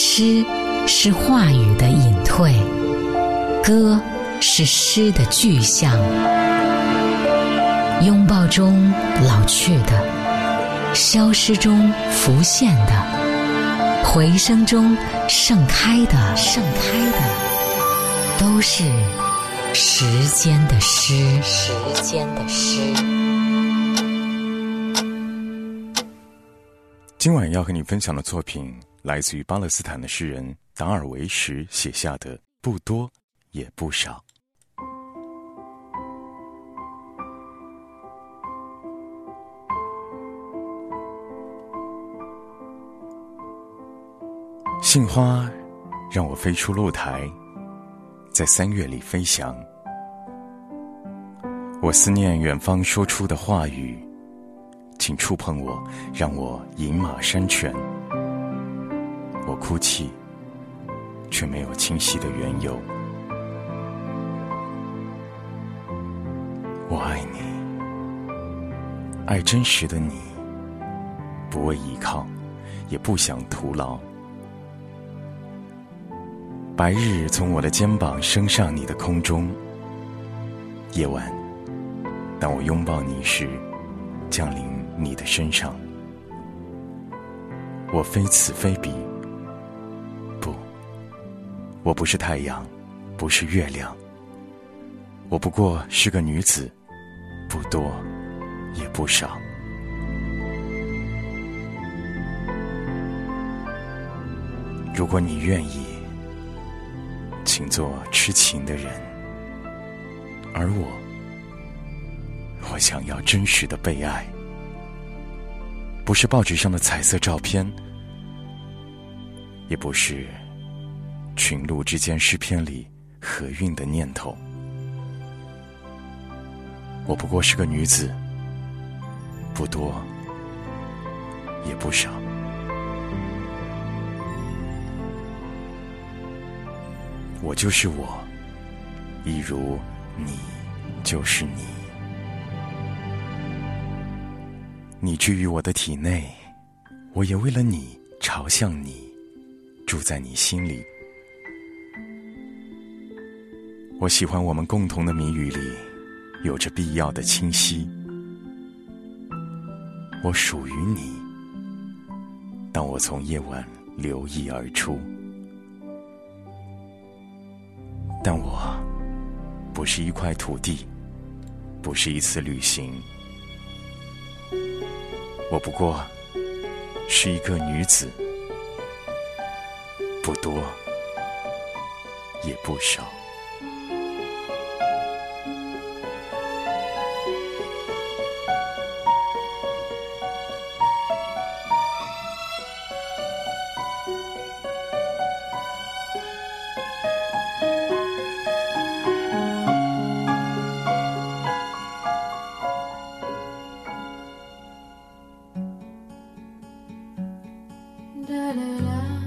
诗是话语的隐退，歌是诗的具象。拥抱中老去的，消失中浮现的，回声中盛开的，盛开的，都是时间的诗，时间的诗。今晚要和你分享的作品，来自于巴勒斯坦的诗人达尔维什写下的《不多也不少》。杏花让我飞出露台，在三月里飞翔。我思念远方说出的话语，请触碰我，让我饮马山泉。哭泣，却没有清晰的缘由。我爱你，爱真实的你，不为依靠，也不想徒劳。白日从我的肩膀升上你的空中，夜晚，当我拥抱你时，降临你的身上。我非此非彼，我不是太阳，不是月亮，我不过是个女子，不多，也不少。如果你愿意。请做痴情的人，而我，我想要真实的被爱，不是报纸上的彩色照片，也不是群鹿之间诗篇里和韵的念头。我不过是个女子，不多，也不少。我就是我，一如你就是你。你居于我的体内，我也为了你朝向你，住在你心里。我喜欢我们共同的谜语里，有着必要的清晰。我属于你，当我从夜晚流溢而出。但我不是一块土地，不是一次旅行，我不过是一个女子，不多也不少。da, da, da.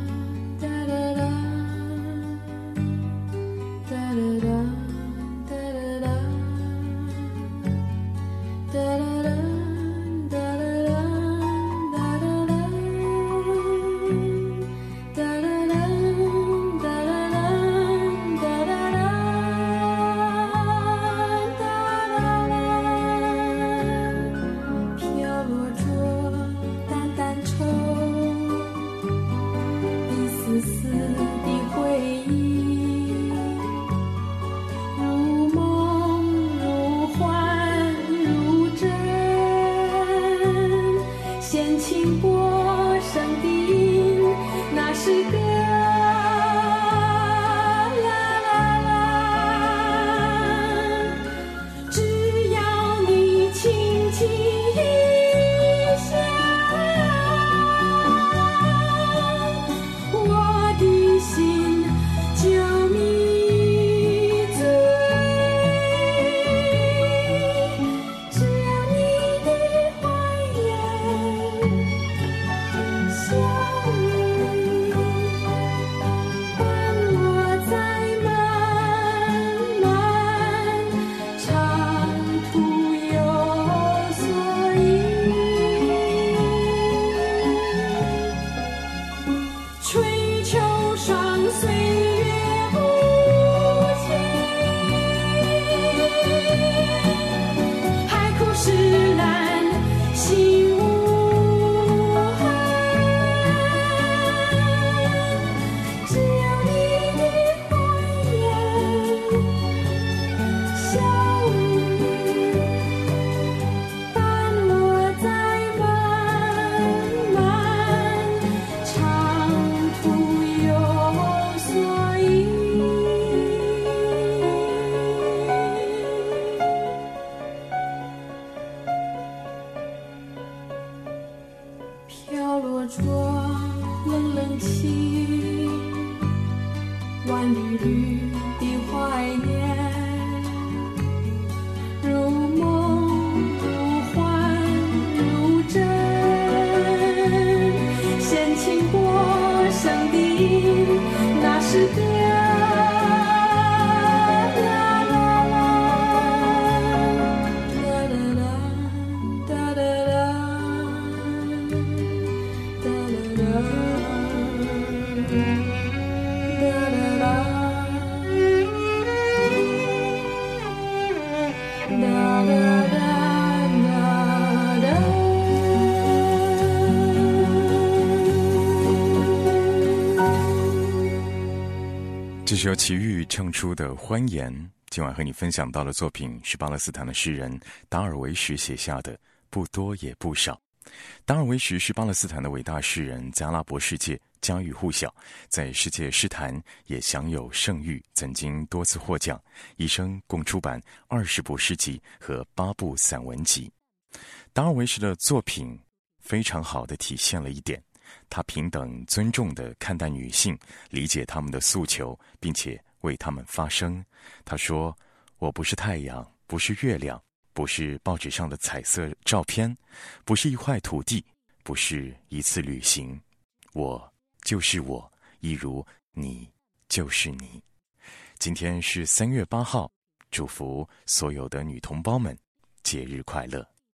万缕缕的怀念，如梦如幻如真，掀起过响的那是歌。这是由齐豫唱出的《欢颜》。今晚和你分享到的作品是巴勒斯坦的诗人达尔维什写下的，不多也不少。达尔维什是巴勒斯坦的伟大诗人，在阿拉伯世界家喻户晓，在世界诗坛也享有盛誉，曾经多次获奖，一生共出版二十部诗集和八部散文集。达尔维什的作品非常好的体现了一点。他平等尊重地看待女性，理解她们的诉求，并且为她们发声。他说：“我不是太阳，不是月亮，不是报纸上的彩色照片，不是一块土地，不是一次旅行。我就是我，一如你就是你。”今天是三月八号，祝福所有的女同胞们节日快乐。